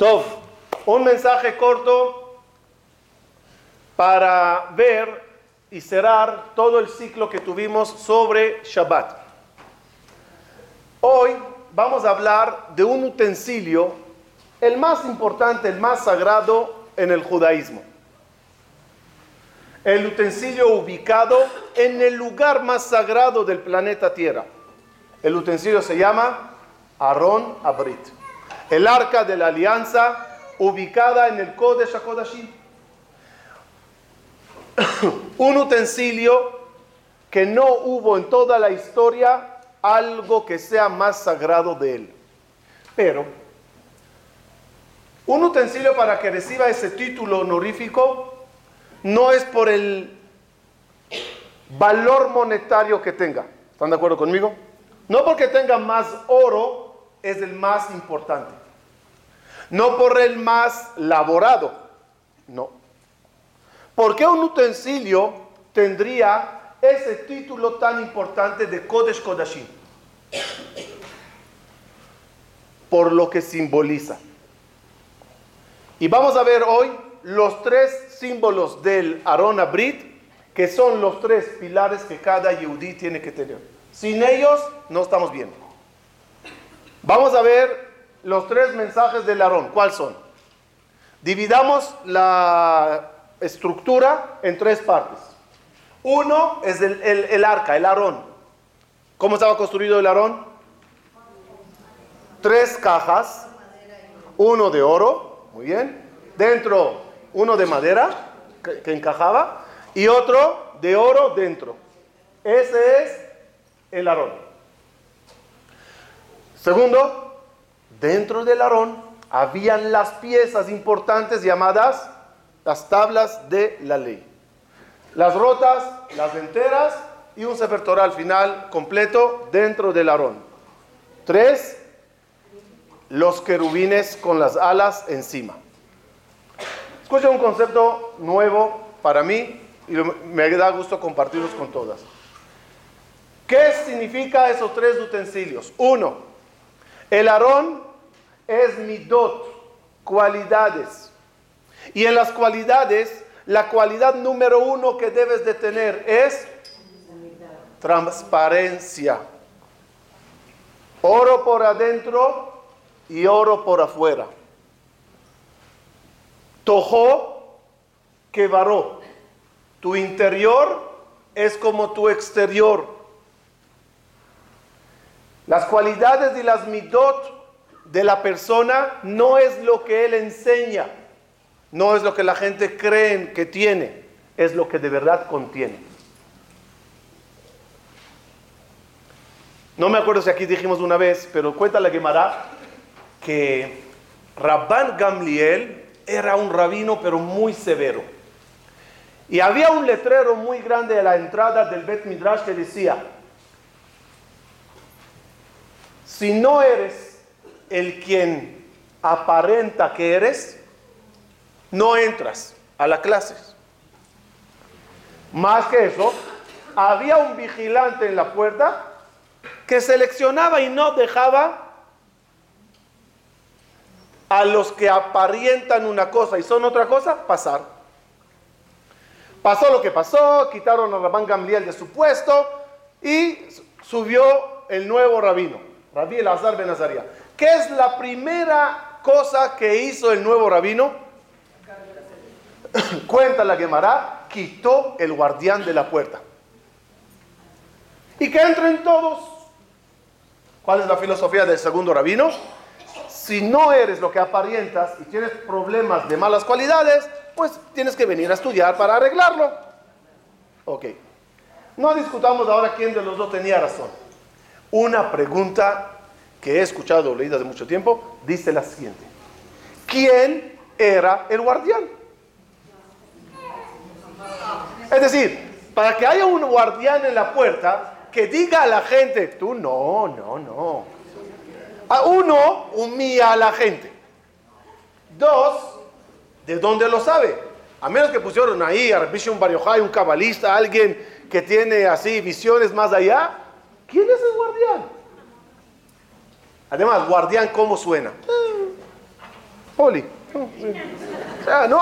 Tov, un mensaje corto para ver y cerrar todo el ciclo que tuvimos sobre Shabbat. Hoy vamos a hablar de un utensilio, el más importante, el más sagrado en el judaísmo. El utensilio ubicado en el lugar más sagrado del planeta Tierra. El utensilio se llama Aarón Abrit. El arca de la alianza ubicada en el Kodesh HaKodashim. Un utensilio que no hubo en toda la historia algo que sea más sagrado de él. Pero un utensilio para que reciba ese título honorífico no es por el valor monetario que tenga. ¿Están de acuerdo conmigo? No porque tenga más oro es el más importante. No por el más laborado. No. ¿Por qué un utensilio tendría ese título tan importante de Kodesh Kodashim? Por lo que simboliza. Y vamos a ver hoy los tres símbolos del Arona Brit, que son los tres pilares que cada Yehudí tiene que tener. Sin ellos no estamos bien. Vamos a ver los tres mensajes del Aarón. ¿Cuáles son? Dividamos la estructura en tres partes. Uno es el, arca, el Aarón. ¿Cómo estaba construido el Aarón? Tres cajas, uno de oro, muy bien. Dentro uno de madera que, que encajaba y otro de oro dentro. Ese es el Aarón. Segundo, dentro del Aarón habían las piezas importantes llamadas las tablas de la ley. Las rotas, las enteras y un Sefer al final completo dentro del Aarón. Tres, los querubines con las alas encima. Escucha un concepto nuevo para mí y me da gusto compartirlos con todas. ¿Qué significa esos tres utensilios? Uno, el Aarón es midot, cualidades. Y en las cualidades, la cualidad número uno que debes de tener es transparencia. Oro por adentro y oro por afuera. Tojo que varó. Tu interior es como tu exterior. Las cualidades y las midot de la persona no es lo que él enseña, no es lo que la gente cree que tiene, es lo que de verdad contiene. No me acuerdo si aquí dijimos una vez, pero cuenta la Gemara que Rabban Gamliel era un rabino pero muy severo. Y había un letrero muy grande a la entrada del Bet Midrash que decía, si no eres el quien aparenta que eres, no entras a la clase. Más que eso, había un vigilante en la puerta que seleccionaba y no dejaba a los que aparentan una cosa y son otra cosa pasar. Pasó lo que pasó, quitaron a Rabán Gamliel de su puesto y subió el nuevo rabino, Rabí Elazar Ben Azaria. ¿Qué es la primera cosa que hizo el nuevo rabino? Cuenta la Gemara, quitó el guardián de la puerta. Y que entren todos. ¿Cuál es la filosofía del segundo rabino? Si no eres lo que aparentas y tienes problemas de malas cualidades, pues tienes que venir a estudiar para arreglarlo. Ok. No discutamos ahora quién de los dos tenía razón. Una pregunta que he escuchado, leída de mucho tiempo, dice la siguiente. ¿Quién era el guardián? Es decir, para que haya un guardián en la puerta, que diga a la gente, tú no, no, no. Uno, humilla a la gente. Dos, ¿de dónde lo sabe? A menos que pusieron ahí a un Bariohai, un cabalista, alguien que tiene así visiones más allá. ¿Quién es el guardián? Además, guardián, ¿cómo suena? Poli. No.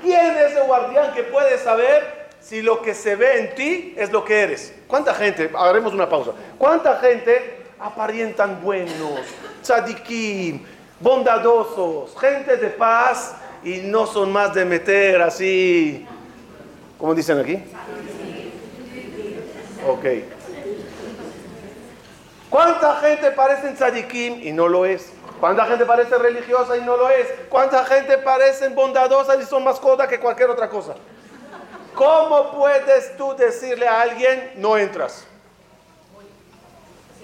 ¿Quién es el guardián que puede saber si lo que se ve en ti es lo que eres? ¿Cuánta gente, haremos una pausa, cuánta gente aparentan buenos, tzadikim, bondadosos, gente de paz y no son más de meter así, ¿cómo dicen aquí? Ok. ¿Cuánta gente parece tzadikim y no lo es? ¿Cuánta gente parece religiosa y no lo es? ¿Cuánta gente parece bondadosa y son más coda que cualquier otra cosa? ¿Cómo puedes tú decirle a alguien no entras?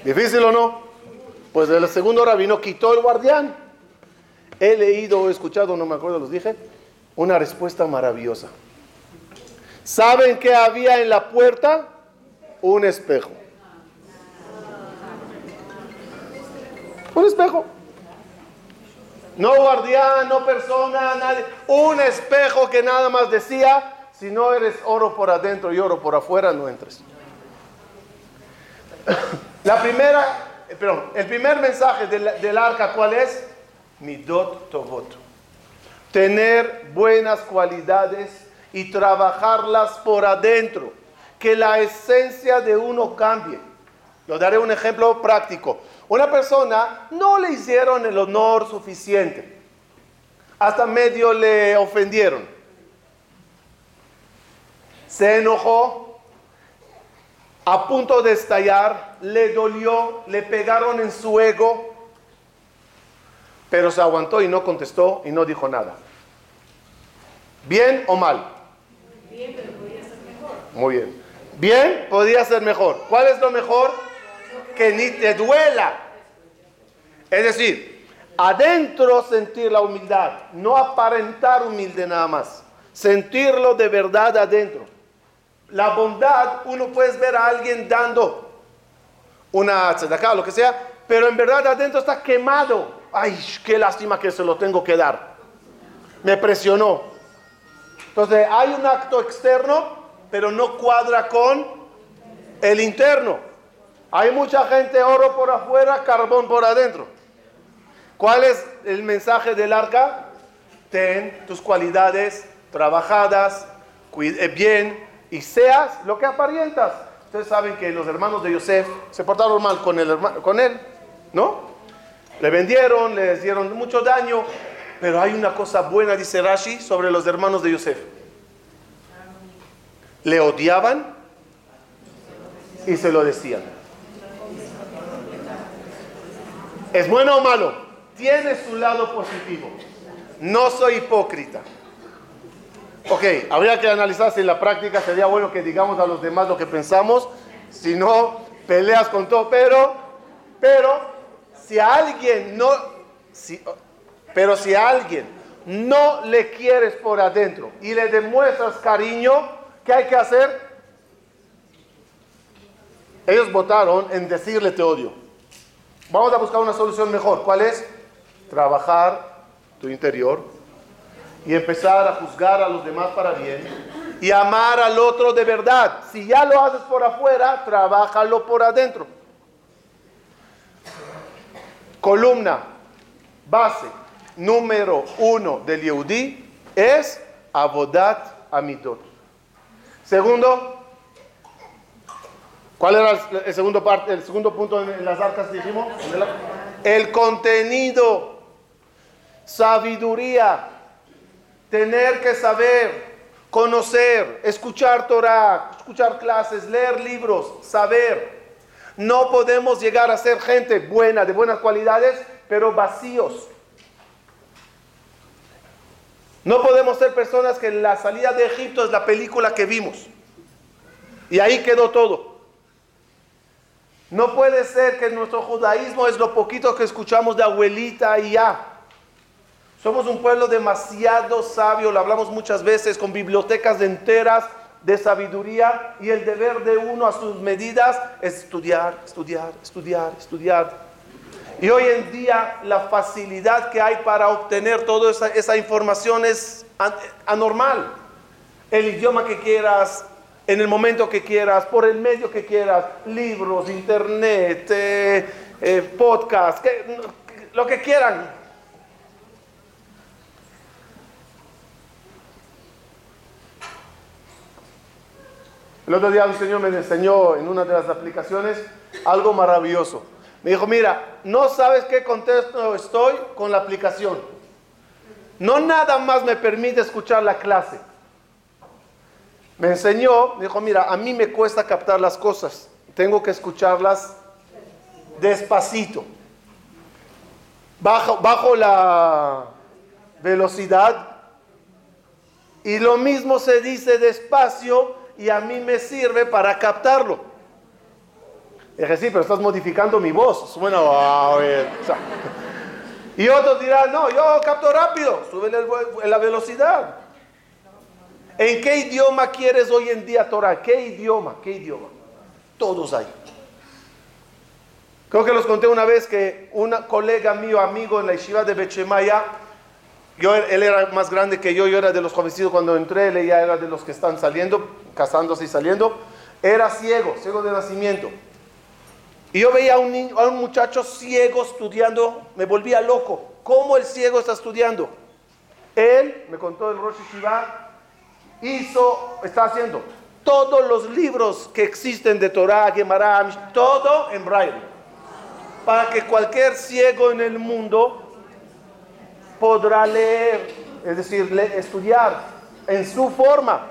¿Difícil o no? Pues el segundo rabino quitó el guardián. He leído o escuchado, no me acuerdo, los dije, una respuesta maravillosa. ¿Saben qué había en la puerta? Un espejo. Un espejo. No guardián, no persona, nadie. Un espejo que nada más decía, si no eres oro por adentro y oro por afuera, no entres. La primera, perdón, el primer mensaje del, arca, ¿cuál es? Midot Tovot. Tener buenas cualidades y trabajarlas por adentro. Que la esencia de uno cambie. Lo daré un ejemplo práctico. Una persona no le hicieron el honor suficiente. Hasta medio le ofendieron se enojó, a punto de estallar, le dolió, le pegaron en su ego, pero se aguantó y no contestó y no dijo nada. ¿Bien o mal? Bien, pero podría ser mejor. Muy bien. Bien, podría ser mejor. ¿Cuál es lo mejor? Que ni te duela. Es decir, adentro sentir la humildad, no aparentar humilde nada más, sentirlo de verdad adentro. La bondad, uno puede ver a alguien dando una tzedakah lo que sea, pero en verdad adentro está quemado. Ay, qué lástima que se lo tengo que dar. Me presionó. Entonces hay un acto externo, pero no cuadra con el interno. Hay mucha gente oro por afuera, carbón por adentro. ¿Cuál es el mensaje del arca? Ten tus cualidades trabajadas, eh, bien, y seas lo que aparentas. Ustedes saben que los hermanos de Yosef se portaron mal con, el, con él, ¿no? Le vendieron, le dieron mucho daño, pero hay una cosa buena, dice Rashi, sobre los hermanos de Yosef. Le odiaban y se lo decían. ¿Es bueno o malo? Tiene su lado positivo. No soy hipócrita. Ok, habría que analizar si en la práctica sería bueno que digamos a los demás lo que pensamos, si no, peleas con todo, pero, pero, si a alguien no, si, pero si a alguien no le quieres por adentro y le demuestras cariño, ¿qué hay que hacer? Ellos votaron en decirle te odio. Vamos a buscar una solución mejor. ¿Cuál es? Trabajar tu interior, y empezar a juzgar a los demás para bien y amar al otro de verdad. Si ya lo haces por afuera, trabájalo por adentro. Columna, base, número uno del Yehudi es Abodat Amidot. Segundo, ¿cuál era el segundo, punto en las arcas dijimos? El contenido, sabiduría, tener que saber, conocer, escuchar Torah, escuchar clases, leer libros, saber. No podemos llegar a ser gente buena, de buenas cualidades, pero vacíos. No podemos ser personas que la salida de Egipto es la película que vimos. Y ahí quedó todo. No puede ser que nuestro judaísmo es lo poquito que escuchamos de abuelita y ya. Somos un pueblo demasiado sabio, lo hablamos muchas veces, con bibliotecas enteras de sabiduría y el deber de uno a sus medidas es estudiar, estudiar, estudiar, estudiar. Y hoy en día la facilidad que hay para obtener toda esa, información es anormal. El idioma que quieras, en el momento que quieras, por el medio que quieras, libros, internet, eh, eh, podcast, lo que quieran. El otro día un señor me enseñó en una de las aplicaciones algo maravilloso. Me dijo, mira, no sabes qué contexto estoy con la aplicación. No nada más me permite escuchar la clase me enseñó, dijo, mira, a mí me cuesta captar las cosas. Tengo que escucharlas despacito. Bajo, bajo la velocidad. Y lo mismo se dice despacio y a mí me sirve para captarlo. Dije, sí, pero estás modificando mi voz. Suena, y otros dirán, no, yo capto rápido, sube la velocidad. ¿En qué idioma quieres hoy en día Torah? ¿Qué idioma? ¿Qué idioma? Todos hay. Creo que los conté una vez que un colega mío, amigo en la yeshiva de Bechemaya, yo, él era más grande que yo, yo era de los jovencitos cuando entré, él ya era de los que están saliendo, casándose y saliendo. Era ciego, ciego de nacimiento. Y yo veía a un, niño, a un muchacho ciego estudiando, me volvía loco. ¿Cómo el ciego está estudiando? Él, me contó el Rosh Shiva, hizo, está haciendo todos los libros que existen de Torah, Gemara, todo en braille. Para que cualquier ciego en el mundo podrá leer, es decir, estudiar en su forma.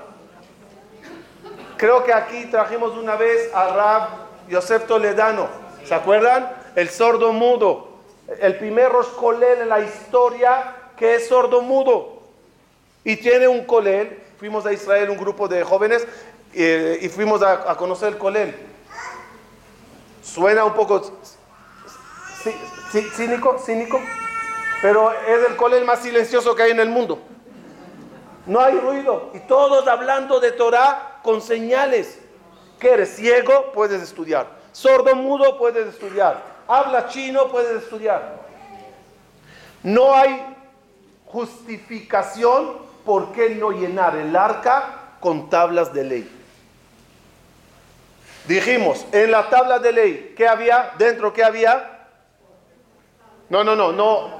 Creo que aquí trajimos una vez a Rab Yosef Toledano. ¿Se acuerdan? El sordo mudo. El primer Roscolel en la historia que es sordo mudo. Y tiene un colel. Fuimos a Israel, un grupo de jóvenes, eh, y fuimos a, conocer el colel. Suena un poco cínico, cínico. Pero es el colel más silencioso que hay en el mundo. No hay ruido. Y todos hablando de Torah con señales. Que eres ciego, puedes estudiar. Sordo mudo, puedes estudiar. Habla chino, puedes estudiar. No hay justificación por qué no llenar el arca con tablas de ley. Dijimos, en la tabla de ley, ¿qué había? ¿Dentro qué había? No, no, no, no.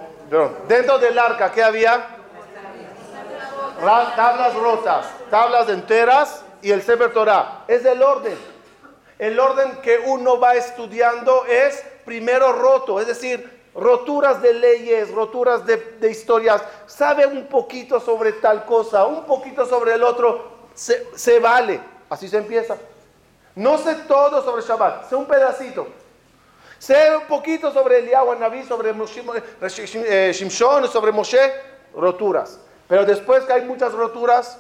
Dentro del arca, ¿qué había? Tablas rotas, tablas enteras y el Sefer Torah. Es el orden. El orden que uno va estudiando es primero roto, es decir, roturas de leyes, roturas de, historias. Sabe un poquito sobre tal cosa, un poquito sobre el otro, se, vale. Así se empieza. No sé todo sobre Shabbat, sé un pedacito. Sé un poquito sobre Eliyahu Naví, sobre eh, Shimshon, sobre Moshe, roturas. Pero después que hay muchas roturas,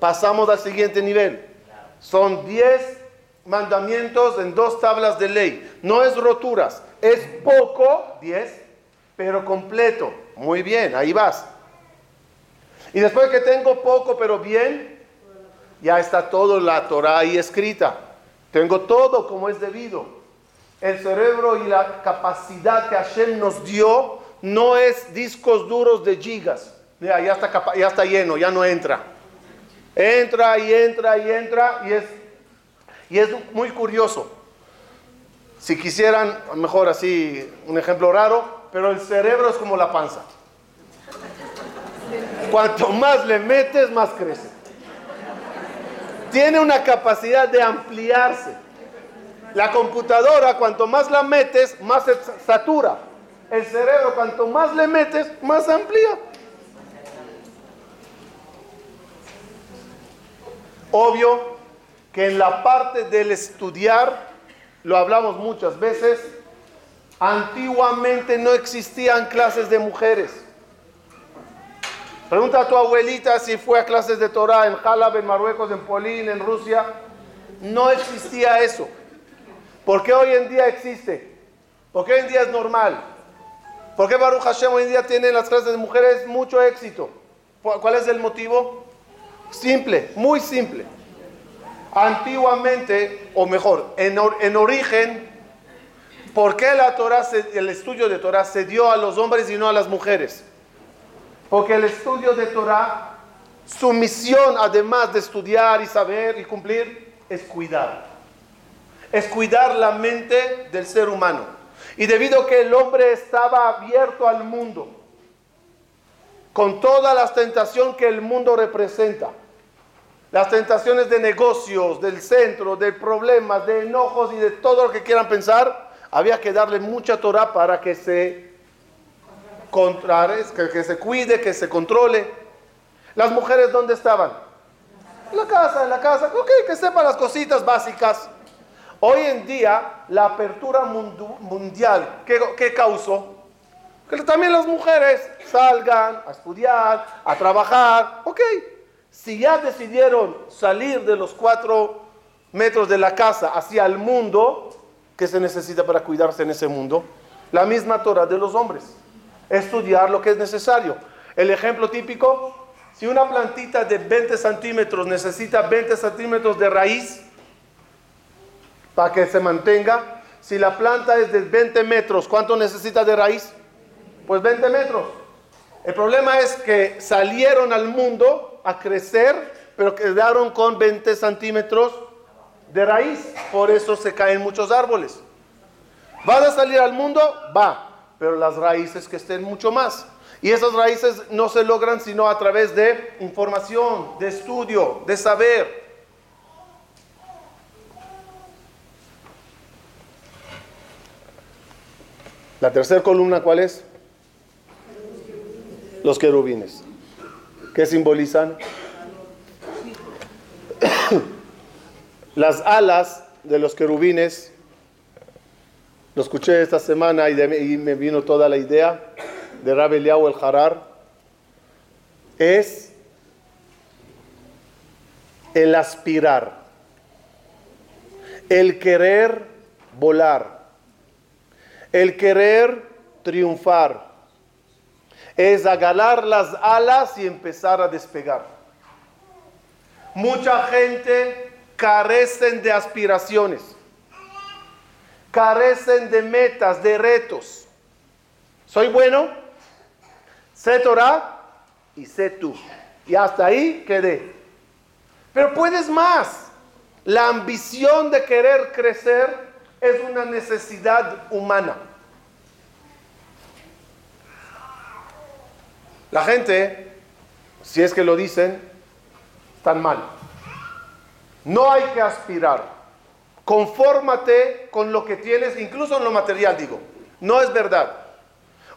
pasamos al siguiente nivel. Son 10 mandamientos en dos tablas de ley. No es roturas, es poco, 10, pero completo. Muy bien, ahí vas. Y después que tengo poco, pero bien, ya está todo la Torah ahí escrita. Tengo todo como es debido el cerebro y la capacidad que Hashem nos dio no es discos duros de gigas. ya está, ya está lleno, ya no entra. Entra y entra y entra y es, y es muy curioso. Si quisieran, mejor así, un ejemplo raro, pero el cerebro es como la panza. Cuanto más le metes, más crece. Tiene una capacidad de ampliarse. La computadora, cuanto más la metes, más se satura. El cerebro, cuanto más le metes, más amplía. Obvio que en la parte del estudiar, lo hablamos muchas veces, antiguamente no existían clases de mujeres. Pregunta a tu abuelita si fue a clases de Torah en Jalab, en Marruecos, en Polín, en Rusia. No existía eso. ¿Por qué hoy en día existe? ¿Por qué hoy en día es normal? ¿Por qué Baruch Hashem hoy en día tiene en las clases de mujeres mucho éxito? ¿Cuál es el motivo? Simple, muy simple. Antiguamente, o mejor, en, origen, ¿por qué la Torah el estudio de Torah se dio a los hombres y no a las mujeres? Porque el estudio de Torah, su misión, además de estudiar y saber y cumplir, es cuidar es cuidar la mente del ser humano. Y debido a que el hombre estaba abierto al mundo, con toda la tentación que el mundo representa, las tentaciones de negocios, del centro, de problemas, de enojos y de todo lo que quieran pensar, había que darle mucha Torah para que se que, que se cuide, que se controle. Las mujeres, ¿dónde estaban? En la casa, en la casa. Ok, que sepan las cositas básicas. Hoy en día, la apertura mundial, ¿qué, ¿qué causó? Que también las mujeres salgan a estudiar, a trabajar. Ok, si ya decidieron salir de los cuatro metros de la casa hacia el mundo, ¿qué se necesita para cuidarse en ese mundo? La misma Torah de los hombres. Estudiar lo que es necesario. El ejemplo típico, si una plantita de 20 centímetros necesita 20 centímetros de raíz para que se mantenga, si la planta es de 20 metros, ¿cuánto necesita de raíz? Pues 20 metros. El problema es que salieron al mundo a crecer, pero quedaron con 20 centímetros de raíz. Por eso se caen muchos árboles. ¿Van a salir al mundo? Va, pero las raíces que estén mucho más. Y esas raíces no se logran sino a través de información, de estudio, de saber. La tercera columna, ¿cuál es? Los querubines. ¿Qué simbolizan? Las alas de los querubines, lo escuché esta semana y, me vino toda la idea de Rabbi el Harar, es el aspirar, el querer volar, el querer triunfar es agalar las alas y empezar a despegar. Mucha gente carecen de aspiraciones, carecen de metas, de retos. Soy bueno, sé Torah y sé tú. Y hasta ahí quedé. Pero puedes más. La ambición de querer crecer es una necesidad humana. La gente, si es que lo dicen, están mal. No hay que aspirar. Confórmate con lo que tienes, incluso en lo material, digo. No es verdad.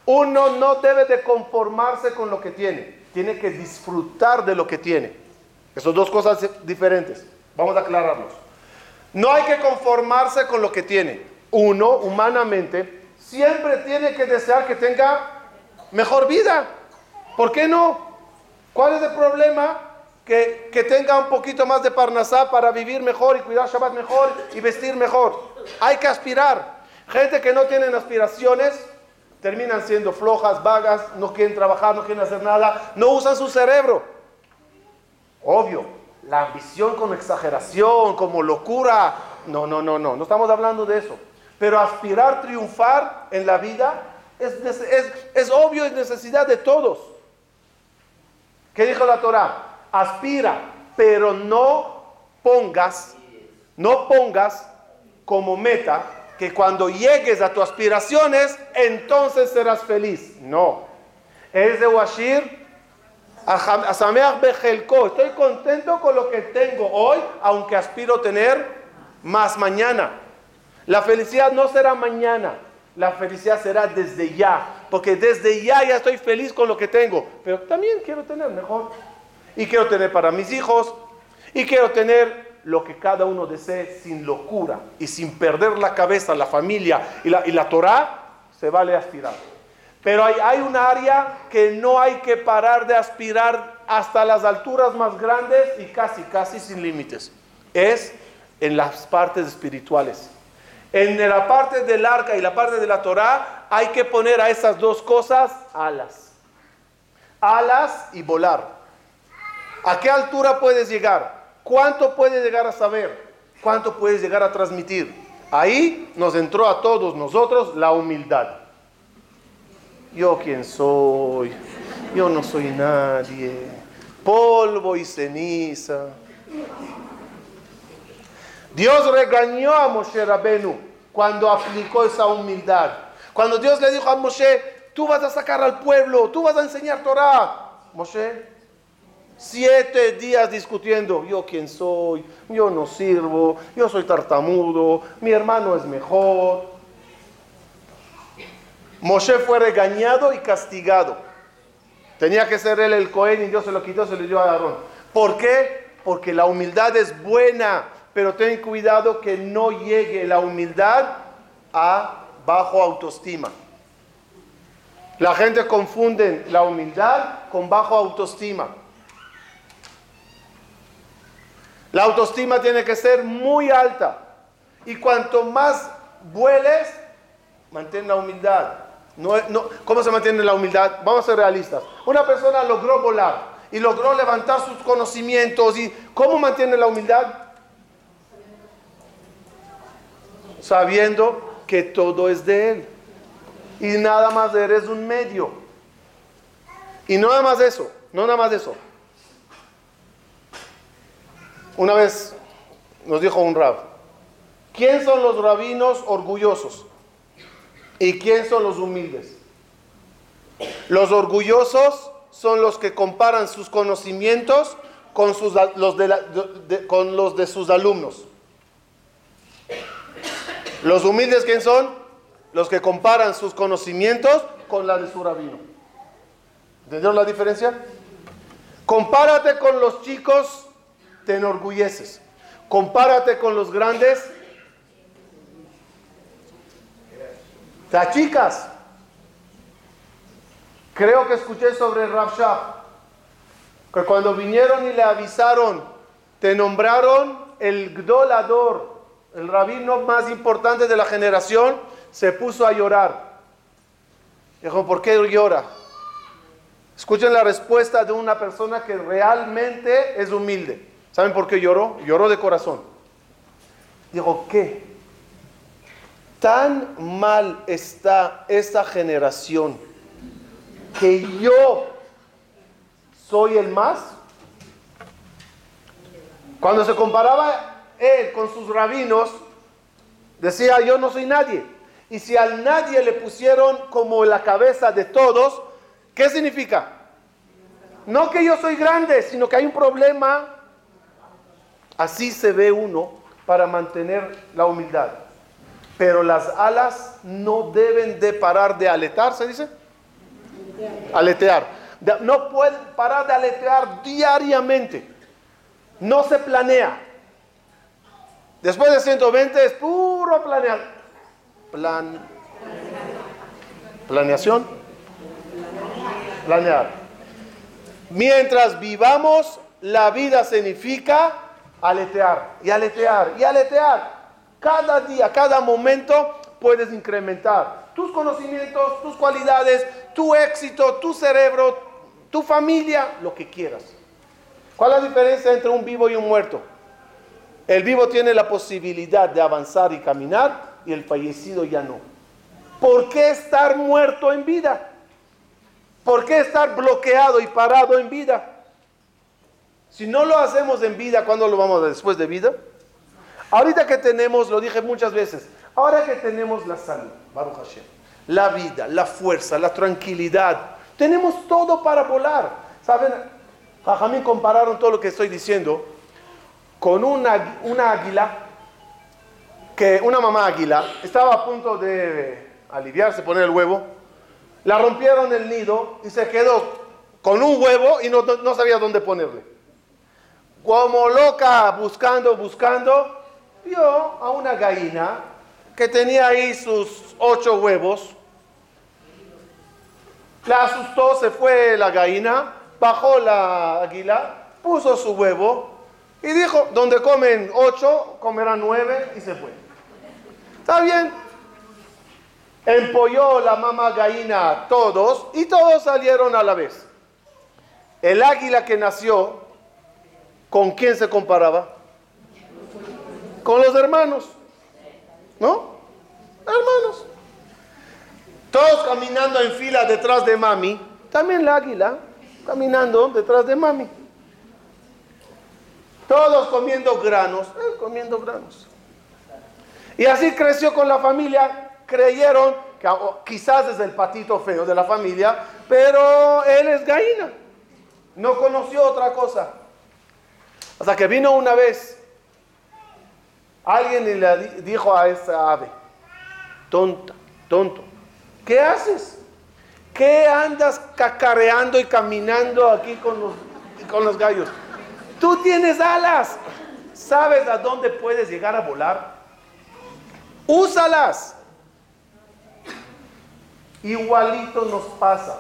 Uno no debe de conformarse con lo que tiene. Tiene que disfrutar de lo que tiene. Esas dos cosas diferentes. Vamos a aclararlos. No hay que conformarse con lo que tiene. Uno, humanamente, siempre tiene que desear que tenga mejor vida. ¿Por qué no? ¿Cuál es el problema? Que, tenga un poquito más de parnasá para vivir mejor y cuidar Shabbat mejor y vestir mejor. Hay que aspirar. Gente que no tienen aspiraciones terminan siendo flojas, vagas, no quieren trabajar, no quieren hacer nada, no usan su cerebro. Obvio, la ambición con exageración, como locura, no, no, no, no, no estamos hablando de eso. Pero aspirar, triunfar en la vida es, es, es obvio, es necesidad de todos. ¿Qué dijo la Torah? Aspira, pero no pongas, no pongas como meta que cuando llegues a tus aspiraciones, entonces serás feliz. No. Es de Washir, Estoy contento con lo que tengo hoy, aunque aspiro tener más mañana. La felicidad no será mañana, la felicidad será desde ya, porque desde ya ya estoy feliz con lo que tengo, pero también quiero tener mejor. Y quiero tener para mis hijos, y quiero tener lo que cada uno desee sin locura y sin perder la cabeza, la familia y la, y la Torah, se vale aspirar. Pero hay, hay un área que no hay que parar de aspirar hasta las alturas más grandes y casi, casi sin límites. Es en las partes espirituales. En la parte del arca y la parte de la Torá hay que poner a esas dos cosas alas. Alas y volar. ¿A qué altura puedes llegar? ¿Cuánto puedes llegar a saber? ¿Cuánto puedes llegar a transmitir? Ahí nos entró a todos nosotros la humildad. Yo quién soy, yo no soy nadie, polvo y ceniza. Dios regañó a Moshe Rabenu cuando aplicó esa humildad. Cuando Dios le dijo a Moshe, tú vas a sacar al pueblo, tú vas a enseñar Torah. Moshe Siete días discutiendo, yo quién soy, yo no sirvo, yo soy tartamudo, mi hermano es mejor. Moshe fue regañado y castigado. Tenía que ser él el Cohen y Dios se lo quitó, se lo dio a Aarón. ¿Por qué? Porque la humildad es buena, pero ten cuidado que no llegue la humildad a bajo autoestima. La gente confunde la humildad con bajo autoestima. La autoestima tiene que ser muy alta. Y cuanto más vueles, mantén la humildad. ¿Cómo se mantiene la humildad? Vamos a ser realistas. Una persona logró volar y logró levantar sus conocimientos. ¿Y cómo mantiene la humildad? Sabiendo que todo es de Él. Y nada más eres un medio. Y no nada más eso, no nada más eso. Una vez nos dijo un rab, ¿quién son los rabinos orgullosos? ¿Y quién son los humildes? Los orgullosos son los que comparan sus conocimientos con, sus, los, de con los de sus alumnos. Los humildes, ¿quién son? Los que comparan sus conocimientos con la de su rabino. ¿Entendieron la diferencia? Compárate con los chicos te enorgulleces. Compárate con los grandes, te achicas. Creo que escuché sobre Rav que cuando vinieron y le avisaron, te nombraron el Gdolador, el rabino más importante de la generación, se puso a llorar. Dijo, ¿por qué llora? Escuchen la respuesta de una persona que realmente es humilde. ¿Saben por qué lloró? Lloró de corazón. Dijo, ¿qué? Tan mal está esta generación que yo soy el más. Cuando se comparaba él con sus rabinos, decía, yo no soy nadie. Y si al nadie le pusieron como la cabeza de todos, ¿qué significa? No que yo soy grande, sino que hay un problema Así se ve uno para mantener la humildad. Pero las alas no deben de parar de aletar, ¿se dice? Aletear. No pueden parar de aletear diariamente. No se planea. Después de 120 es puro planear. Plan. Planeación. Planear. Mientras vivamos, la vida significa aletear y aletear y aletear. Cada día, cada momento puedes incrementar tus conocimientos, tus cualidades, tu éxito, tu cerebro, tu familia, lo que quieras. ¿Cuál es la diferencia entre un vivo y un muerto? El vivo tiene la posibilidad de avanzar y caminar y el fallecido ya no. ¿Por qué estar muerto en vida? ¿Por qué estar bloqueado y parado en vida? Si no lo hacemos en vida, ¿cuándo lo vamos a después de vida? Ahorita que tenemos, lo dije muchas veces, ahora que tenemos la salud, Baruch Hashem, la vida, la fuerza, la tranquilidad, tenemos todo para volar. ¿Saben? Jajamín compararon todo lo que estoy diciendo con una, una águila, que una mamá águila estaba a punto de aliviarse, poner el huevo, la rompieron el nido y se quedó con un huevo y no sabía dónde ponerle como loca buscando, buscando, vio a una gallina que tenía ahí sus ocho huevos. La asustó, se fue la gallina, bajó la águila, puso su huevo y dijo, donde comen ocho, comerán nueve y se fue. ¿Está bien? Empolló la mamá gallina todos y todos salieron a la vez. El águila que nació ¿Con quién se comparaba? Con los hermanos. ¿No? Hermanos. Todos caminando en fila detrás de mami. También la águila caminando detrás de mami. Todos comiendo granos. Él comiendo granos. Y así creció con la familia. Creyeron que quizás es el patito feo de la familia, pero él es gallina. no conoció otra cosa. Hasta que vino una vez alguien y le dijo a esa ave, tonta, tonto, ¿qué haces? ¿Qué andas cacareando y caminando aquí con los, con los gallos? Tú tienes alas. ¿Sabes a dónde puedes llegar a volar? Úsalas. Igualito nos pasa.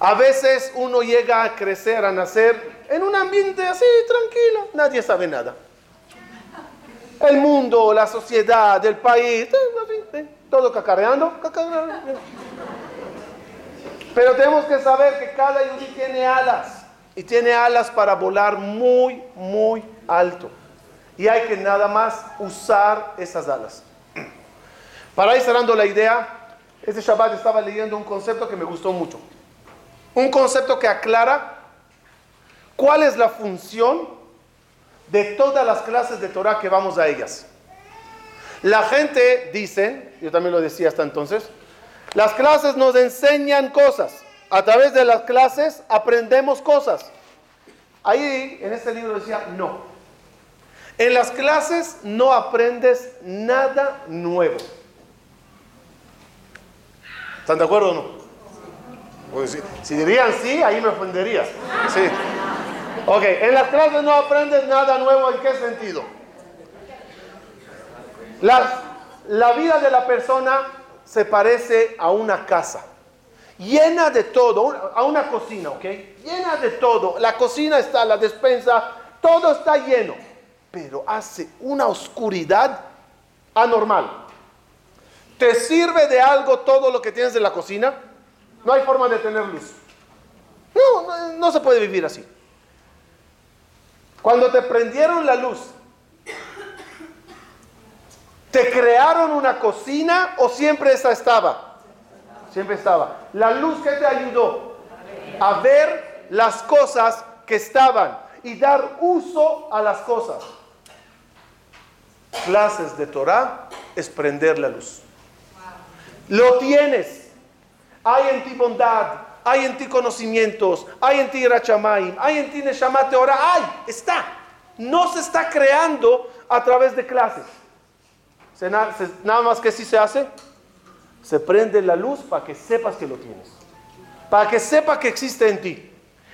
A veces uno llega a crecer, a nacer en un ambiente así, tranquilo, nadie sabe nada. El mundo, la sociedad, el país, todo cacareando, cacareando. Pero tenemos que saber que cada yudí tiene alas y tiene alas para volar muy, muy alto. Y hay que nada más usar esas alas. Para ir cerrando la idea, este Shabbat estaba leyendo un concepto que me gustó mucho. Un concepto que aclara cuál es la función de todas las clases de Torah que vamos a ellas. La gente dice, yo también lo decía hasta entonces, las clases nos enseñan cosas. A través de las clases aprendemos cosas. Ahí en este libro decía, no. En las clases no aprendes nada nuevo. ¿Están de acuerdo o no? Pues si, dirían sí, ahí me ofendería. Sí. Ok, en las clases no aprendes nada nuevo. ¿En qué sentido? la vida de la persona se parece a una casa. Llena de todo, a una cocina, ¿ok? Llena de todo. La cocina está, la despensa, todo está lleno. Pero hace una oscuridad anormal. ¿Te sirve de algo todo lo que tienes en la cocina? No hay forma de tener luz. No, no, se puede vivir así. Cuando te prendieron la luz, ¿te crearon una cocina o siempre esa estaba? Siempre estaba. La luz que te ayudó a ver las cosas que estaban y dar uso a las cosas. Clases de Torah es prender la luz. Lo tienes. Hay en ti bondad, hay en ti conocimientos, hay en ti Rachamaim, hay en ti Neshamat ahora hay, está. No se está creando a través de clases. Nada más que si se hace, se prende la luz para que sepas que lo tienes. Para que sepa que existe en ti.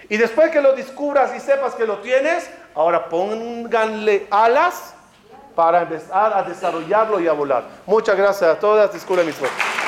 Y después que lo descubras y sepas que lo tienes, ahora pónganle alas para empezar a desarrollarlo y a volar. Muchas gracias a todas. Disculpen mis votos.